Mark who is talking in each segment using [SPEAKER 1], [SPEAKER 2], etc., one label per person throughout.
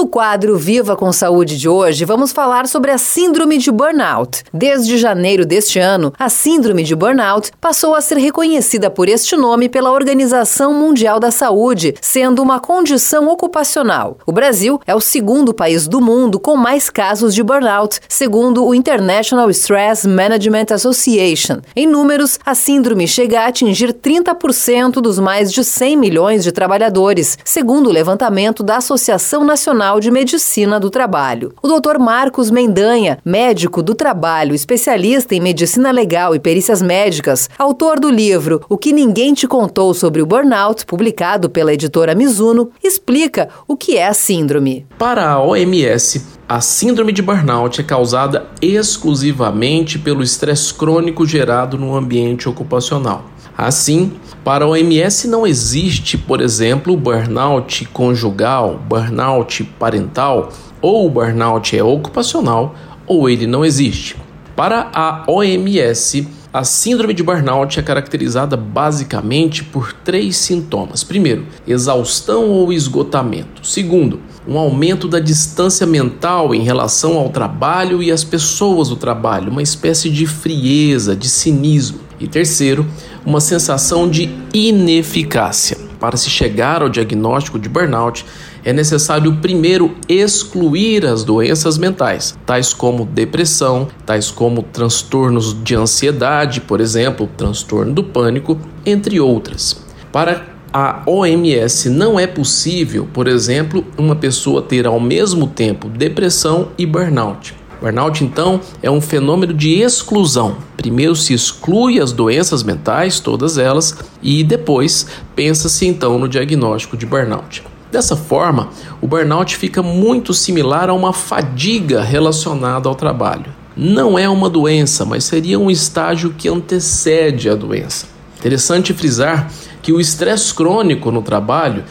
[SPEAKER 1] No quadro Viva com Saúde de hoje, vamos falar sobre a Síndrome de Burnout. Desde janeiro deste ano, a Síndrome de Burnout passou a ser reconhecida por este nome pela Organização Mundial da Saúde, sendo uma condição ocupacional. O Brasil é o segundo país do mundo com mais casos de burnout, segundo o International Stress Management Association. Em números, a síndrome chega a atingir 30% dos mais de 100 milhões de trabalhadores, segundo o levantamento da Associação Nacional de Medicina do Trabalho. O Dr. Marcos Mendanha, médico do trabalho, especialista em medicina legal e perícias médicas, autor do livro O que ninguém te contou sobre o burnout, publicado pela editora Mizuno, explica o que é a síndrome.
[SPEAKER 2] Para a OMS, a síndrome de burnout é causada exclusivamente pelo estresse crônico gerado no ambiente ocupacional. Assim, para a OMS não existe, por exemplo, burnout conjugal, burnout parental, ou burnout é ocupacional ou ele não existe. Para a OMS, a síndrome de burnout é caracterizada basicamente por três sintomas. Primeiro, exaustão ou esgotamento. Segundo, um aumento da distância mental em relação ao trabalho e às pessoas do trabalho, uma espécie de frieza, de cinismo. E terceiro, uma sensação de ineficácia. Para se chegar ao diagnóstico de burnout, é necessário primeiro excluir as doenças mentais, tais como depressão, tais como transtornos de ansiedade, por exemplo, transtorno do pânico, entre outras. Para a OMS não é possível, por exemplo, uma pessoa ter ao mesmo tempo depressão e burnout. Burnout, então, é um fenômeno de exclusão. Primeiro se exclui as doenças mentais, todas elas, e depois pensa-se então no diagnóstico de burnout. Dessa forma, o burnout fica muito similar a uma fadiga relacionada ao trabalho. Não é uma doença, mas seria um estágio que antecede a doença. Interessante frisar que o estresse crônico no trabalho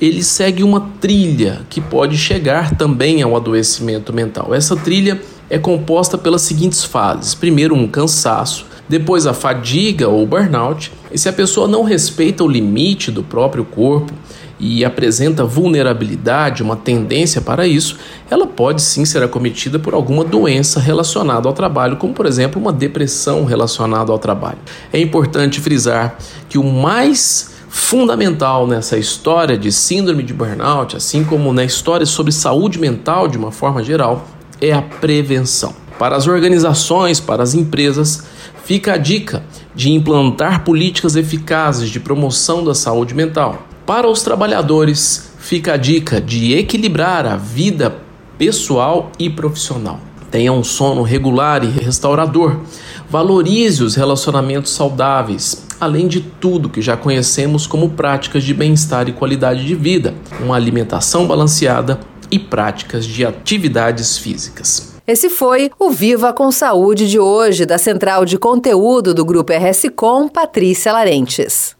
[SPEAKER 2] ele segue uma trilha que pode chegar também ao adoecimento mental. Essa trilha é composta pelas seguintes fases: primeiro, um cansaço, depois, a fadiga ou burnout. E se a pessoa não respeita o limite do próprio corpo e apresenta vulnerabilidade, uma tendência para isso, ela pode sim ser acometida por alguma doença relacionada ao trabalho, como por exemplo uma depressão relacionada ao trabalho. É importante frisar que o mais fundamental nessa história de síndrome de burnout, assim como na história sobre saúde mental de uma forma geral, é a prevenção. Para as organizações, para as empresas, fica a dica de implantar políticas eficazes de promoção da saúde mental para os trabalhadores, fica a dica de equilibrar a vida pessoal e profissional. Tenha um sono regular e restaurador. Valorize os relacionamentos saudáveis, além de tudo que já conhecemos como práticas de bem-estar e qualidade de vida, uma alimentação balanceada e práticas de atividades físicas.
[SPEAKER 1] Esse foi o Viva com Saúde de hoje, da Central de Conteúdo do Grupo RS Com, Patrícia Larentes.